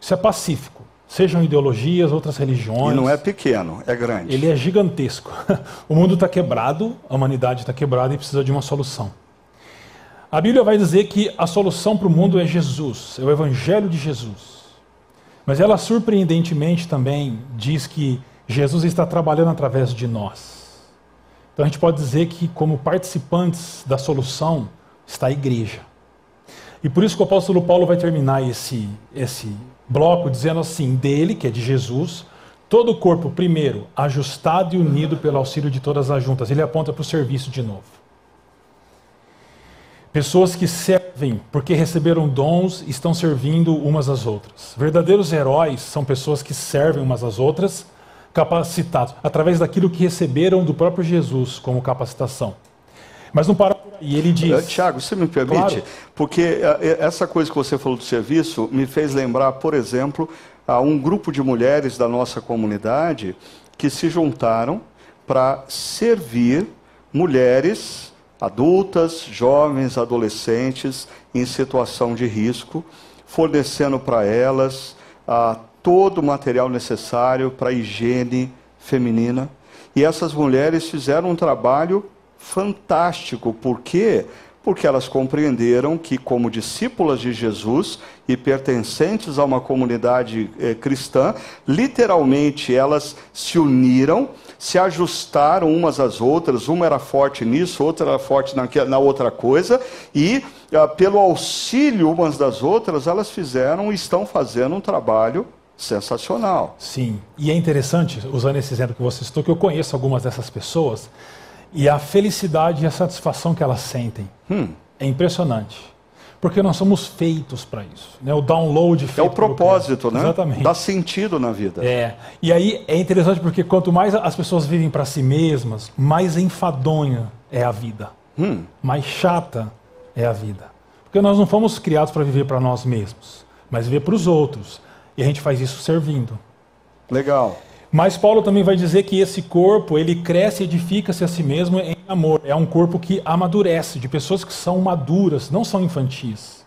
Isso é pacífico. Sejam ideologias, outras religiões. E não é pequeno, é grande. Ele é gigantesco. O mundo está quebrado, a humanidade está quebrada e precisa de uma solução. A Bíblia vai dizer que a solução para o mundo é Jesus, é o Evangelho de Jesus. Mas ela surpreendentemente também diz que Jesus está trabalhando através de nós. Então a gente pode dizer que, como participantes da solução, está a igreja. E por isso que o apóstolo Paulo vai terminar esse, esse bloco dizendo assim: dele, que é de Jesus, todo o corpo, primeiro, ajustado e unido pelo auxílio de todas as juntas. Ele aponta para o serviço de novo. Pessoas que servem porque receberam dons e estão servindo umas às outras. Verdadeiros heróis são pessoas que servem umas às outras, capacitados, através daquilo que receberam do próprio Jesus como capacitação. Mas não para por aí, ele diz. Tiago, você me permite? Claro. Porque eh, eh, essa coisa que você falou do serviço me fez lembrar, por exemplo, a um grupo de mulheres da nossa comunidade que se juntaram para servir mulheres adultas, jovens, adolescentes em situação de risco, fornecendo para elas ah, todo o material necessário para a higiene feminina. E essas mulheres fizeram um trabalho fantástico. Por quê? Porque elas compreenderam que, como discípulas de Jesus e pertencentes a uma comunidade eh, cristã, literalmente elas se uniram, se ajustaram umas às outras, uma era forte nisso, outra era forte na, outra coisa, e ah, pelo auxílio umas das outras, elas fizeram e estão fazendo um trabalho sensacional. Sim, e é interessante, usando esse exemplo que você citou, que eu conheço algumas dessas pessoas e a felicidade e a satisfação que elas sentem. Hum. É impressionante. Porque nós somos feitos para isso. Né? O download É o propósito, né? Exatamente. Dá sentido na vida. É. E aí é interessante porque quanto mais as pessoas vivem para si mesmas, mais enfadonha é a vida. Hum. Mais chata é a vida. Porque nós não fomos criados para viver para nós mesmos, mas viver para os outros. E a gente faz isso servindo. Legal. Mas Paulo também vai dizer que esse corpo, ele cresce e edifica-se a si mesmo em amor. É um corpo que amadurece, de pessoas que são maduras, não são infantis.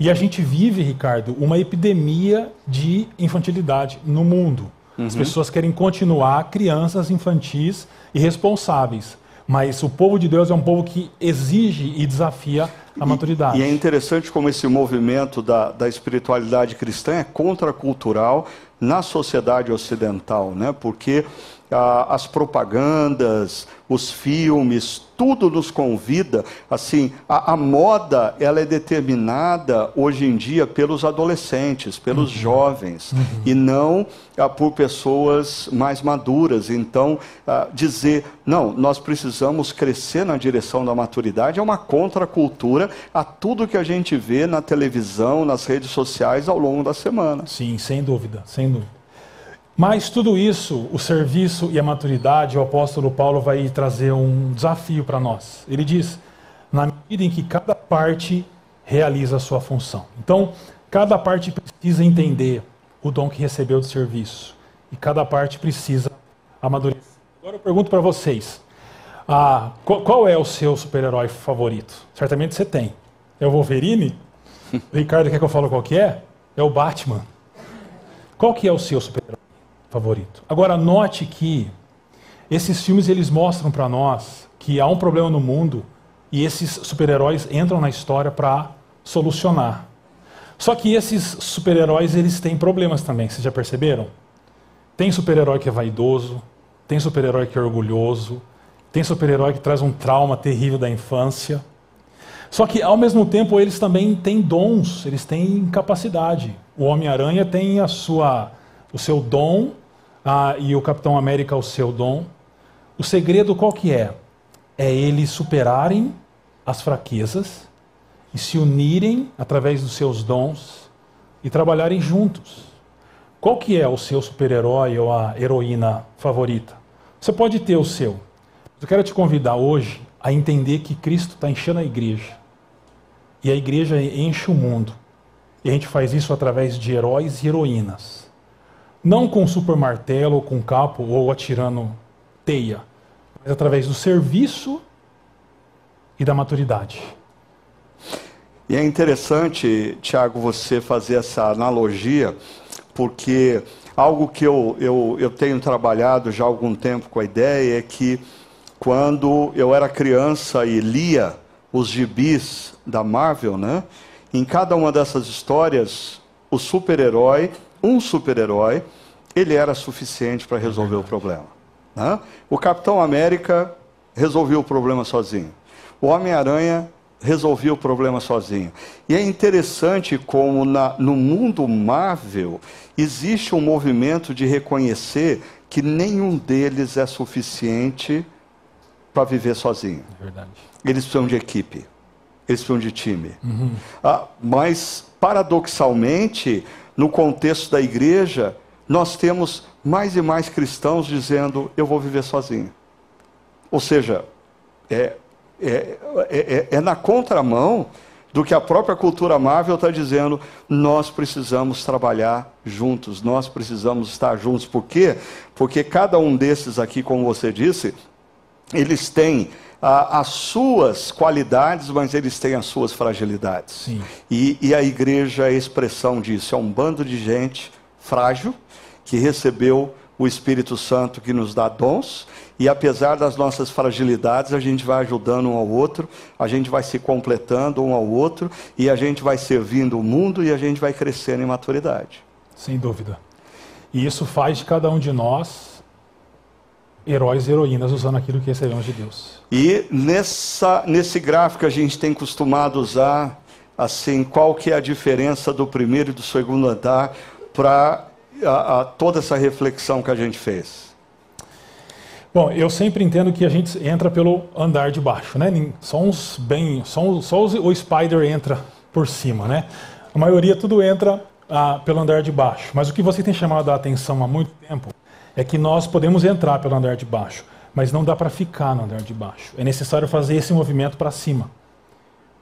E a gente vive, Ricardo, uma epidemia de infantilidade no mundo. Uhum. As pessoas querem continuar crianças infantis e responsáveis. Mas o povo de Deus é um povo que exige e desafia a maturidade. E, e é interessante como esse movimento da, da espiritualidade cristã é contracultural na sociedade ocidental, né? porque ah, as propagandas, os filmes, tudo nos convida, assim, a, a, moda ela é determinada hoje em dia pelos adolescentes, pelos uhum. jovens, uhum. e não ah, por pessoas mais maduras. Então, ah, dizer, não, nós precisamos crescer na direção da maturidade é uma contracultura a tudo que a gente vê na televisão, nas redes sociais ao longo da semana. Sim, sem dúvida, sem dúvida. Mas tudo isso, o serviço e a maturidade, o apóstolo Paulo vai trazer um desafio para nós. Ele diz: na medida em que cada parte realiza a sua função. Então, cada parte precisa entender o dom que recebeu do serviço. E cada parte precisa amadurecer. Agora eu pergunto para vocês: ah, qual, qual, é o seu super-herói favorito? Certamente você tem. É o Wolverine? O Ricardo quer que eu fale qual que é? É o Batman. Qual que é o seu super-herói? Favorito. Agora note que esses filmes eles mostram para nós que há um problema no mundo e esses super-heróis entram na história para solucionar. Só que esses super-heróis eles têm problemas também, vocês já perceberam? Tem super-herói que é vaidoso, tem super-herói que é orgulhoso, tem super-herói que traz um trauma terrível da infância. Só que ao mesmo tempo eles também têm dons, eles têm capacidade. O Homem-Aranha tem a sua o seu dom ah, e o Capitão América o seu dom. O segredo qual que é? É eles superarem as fraquezas e se unirem através dos seus dons e trabalharem juntos. Qual que é o seu super-herói ou a heroína favorita? Você pode ter o seu. Eu quero te convidar hoje a entender que Cristo está enchendo a igreja. E a igreja enche o mundo. E a gente faz isso através de heróis e heroínas não com super martelo, ou com capo, ou atirando teia, mas através do serviço e da maturidade. E é interessante, Tiago, você fazer essa analogia, porque algo que eu, eu, eu tenho trabalhado já há algum tempo com a ideia é que quando eu era criança e lia os gibis da Marvel, né? Em cada uma dessas histórias, o super-herói, um super-herói, ele era suficiente para resolver o problema. Né? O Capitão América resolveu o problema sozinho. O Homem-Aranha resolvia o problema sozinho. E é interessante como na, no mundo Marvel existe um movimento de reconhecer que nenhum deles é suficiente para viver sozinho. É verdade. Eles precisam de equipe, eles precisam de time. Uhum. Ah, mas, paradoxalmente, no contexto da igreja, nós temos mais e mais cristãos dizendo: eu vou viver sozinho. Ou seja, é, é, é, é na contramão do que a própria cultura Marvel está dizendo, nós precisamos trabalhar juntos, nós precisamos estar juntos. Por quê? Porque cada um desses aqui, como você disse, eles têm ah, as suas qualidades, mas eles têm as suas fragilidades. E, e a igreja é a expressão disso. É um bando de gente frágil que recebeu o Espírito Santo que nos dá dons e apesar das nossas fragilidades, a gente vai ajudando um ao outro, a gente vai se completando um ao outro, e a gente vai servindo o mundo e a gente vai crescendo em maturidade. Sem dúvida. E isso faz de cada um de nós heróis e heroínas usando aquilo que recebemos de Deus. E nessa, nesse gráfico a gente tem costumado usar assim qual que é a diferença do primeiro e do segundo andar para toda essa reflexão que a gente fez. Bom, eu sempre entendo que a gente entra pelo andar de baixo, né? Só uns bem, só, só o Spider entra por cima, né? A maioria tudo entra ah, pelo andar de baixo. Mas o que você tem chamado a atenção há muito tempo é que nós podemos entrar pelo andar de baixo, mas não dá para ficar no andar de baixo. É necessário fazer esse movimento para cima,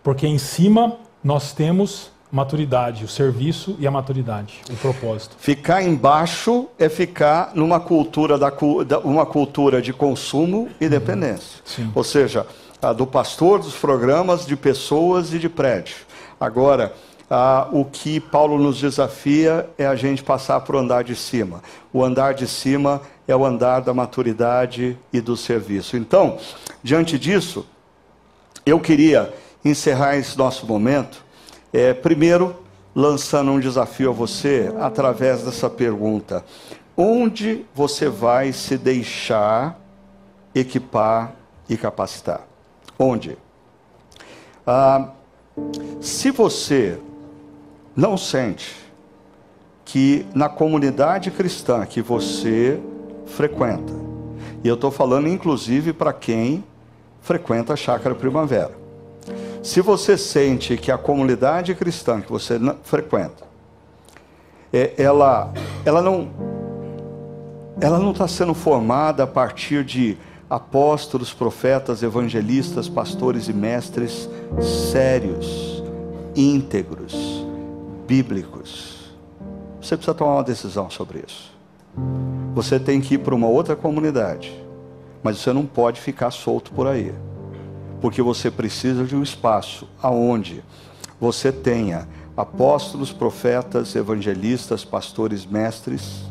porque em cima nós temos maturidade, o serviço e a maturidade, o propósito. Ficar embaixo é ficar numa cultura, da, uma cultura de consumo e dependência. Uhum. Ou seja, do pastor, dos programas, de pessoas e de prédio. Agora, o que Paulo nos desafia é a gente passar para o andar de cima. O andar de cima é o andar da maturidade e do serviço. Então, diante disso, eu queria encerrar esse nosso momento é, primeiro, lançando um desafio a você através dessa pergunta: onde você vai se deixar equipar e capacitar? Onde? Ah, se você não sente que na comunidade cristã que você frequenta, e eu estou falando inclusive para quem frequenta a Chácara Primavera, se você sente que a comunidade cristã que você frequenta, é, ela, ela não ela não está sendo formada a partir de apóstolos, profetas, evangelistas, pastores e mestres sérios, íntegros, bíblicos. Você precisa tomar uma decisão sobre isso. Você tem que ir para uma outra comunidade, mas você não pode ficar solto por aí porque você precisa de um espaço aonde você tenha apóstolos, profetas, evangelistas, pastores, mestres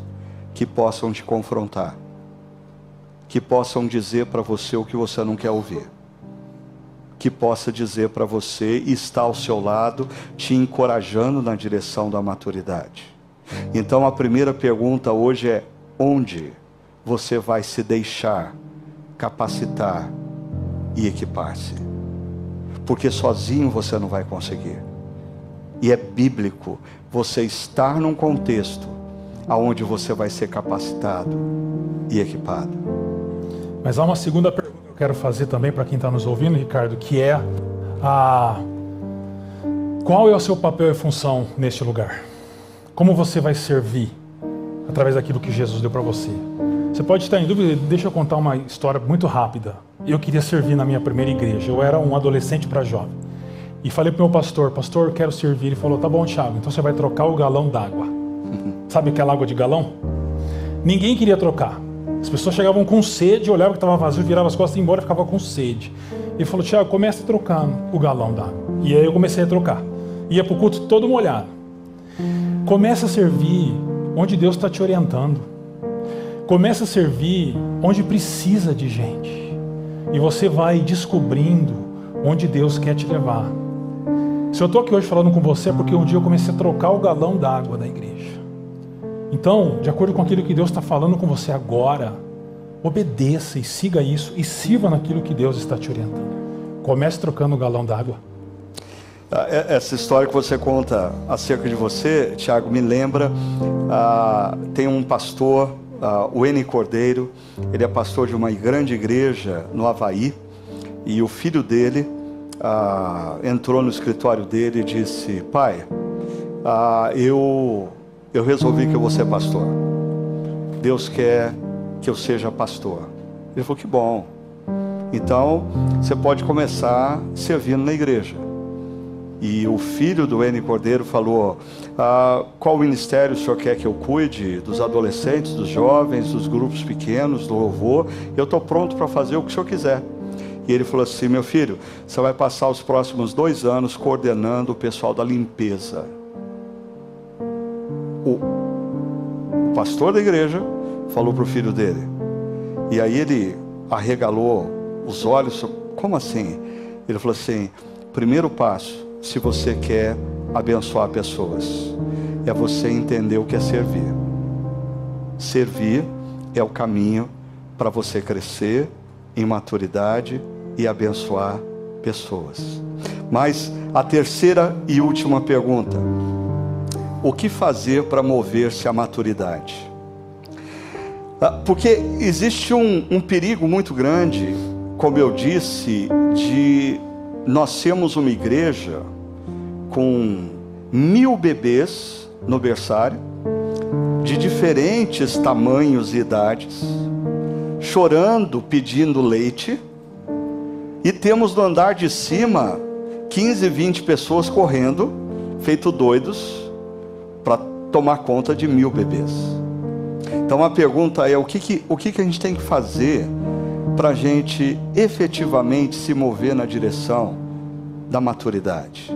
que possam te confrontar, que possam dizer para você o que você não quer ouvir, que possa dizer para você e estar ao seu lado, te encorajando na direção da maturidade. Então a primeira pergunta hoje é: onde você vai se deixar capacitar? e equipar-se. Porque sozinho você não vai conseguir. E é bíblico você estar num contexto aonde você vai ser capacitado e equipado. Mas há uma segunda pergunta eu quero fazer também para quem está nos ouvindo, Ricardo, que é a qual é o seu papel e função neste lugar? Como você vai servir através daquilo que Jesus deu para você? Você pode estar em dúvida, deixa eu contar uma história muito rápida. Eu queria servir na minha primeira igreja, eu era um adolescente para jovem. E falei para o meu pastor, pastor, eu quero servir. Ele falou, tá bom, Thiago, então você vai trocar o galão d'água. Sabe aquela água de galão? Ninguém queria trocar. As pessoas chegavam com sede, olhavam que estava vazio, viravam as costas e embora ficava com sede. Ele falou, Tiago, comece trocando o galão d'água. E aí eu comecei a trocar. Ia para o culto todo molhado. Começa a servir onde Deus está te orientando. Começa a servir onde precisa de gente. E você vai descobrindo onde Deus quer te levar. Se eu estou aqui hoje falando com você é porque um dia eu comecei a trocar o galão d'água da igreja. Então, de acordo com aquilo que Deus está falando com você agora, obedeça e siga isso e sirva naquilo que Deus está te orientando. Comece trocando o galão d'água. Ah, é, essa história que você conta acerca de você, Tiago, me lembra. Ah, tem um pastor, ah, o N Cordeiro, ele é pastor de uma grande igreja no Havaí, e o filho dele ah, entrou no escritório dele e disse: Pai, eu, eu resolvi que eu vou ser pastor. Deus quer que eu seja pastor. Ele falou: Que bom. Então, você pode começar servindo na igreja. E o filho do N Cordeiro falou: ah, qual ministério o senhor quer que eu cuide? Dos adolescentes, dos jovens, dos grupos pequenos, do louvor? Eu estou pronto para fazer o que o senhor quiser. E ele falou assim: meu filho, você vai passar os próximos dois anos coordenando o pessoal da limpeza. O, pastor da igreja falou para o filho dele. E aí ele arregalou os olhos: como assim? Ele falou assim: primeiro passo se você quer abençoar pessoas. É você entender o que é servir. Servir é o caminho para você crescer em maturidade e abençoar pessoas. Mas a terceira e última pergunta: o que fazer para mover-se à maturidade? Ah, porque existe um, um perigo muito grande, como eu disse, de nós sermos uma igreja com mil bebês no berçário, de diferentes tamanhos e idades, chorando, pedindo leite, e temos no andar de cima 15, 20 pessoas correndo, feito doidos, tomar conta de mil bebês. Então a pergunta é: o que, que, o que, que a gente tem que fazer para a gente efetivamente se mover na direção da maturidade?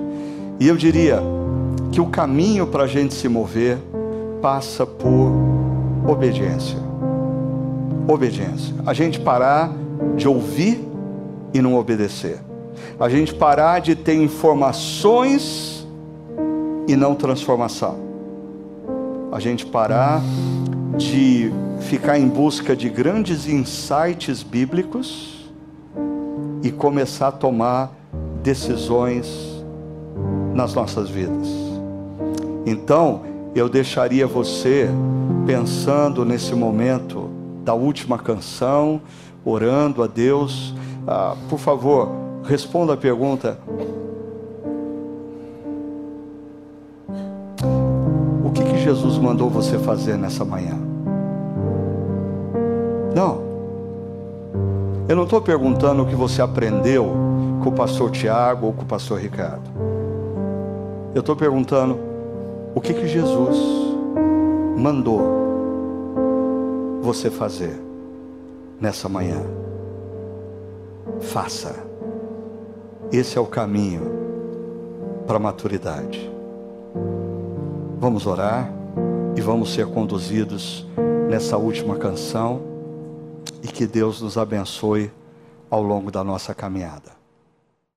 E eu diria que o caminho para a gente se mover passa por obediência. Obediência. A gente parar de ouvir e não obedecer. A gente parar de ter informações e não transformação. A gente parar de ficar em busca de grandes insights bíblicos e começar a tomar decisões nas nossas vidas. Então, eu deixaria você pensando nesse momento da última canção, orando a Deus. Ah, por favor, responda a pergunta: Jesus mandou você fazer nessa manhã? Não. Eu não estou perguntando o que você aprendeu com o pastor Tiago ou com o pastor Ricardo. Eu estou perguntando, o que que Jesus mandou você fazer nessa manhã? Faça. Esse é o caminho para a maturidade. Vamos orar e vamos ser conduzidos nessa última canção e que Deus nos abençoe ao longo da nossa caminhada.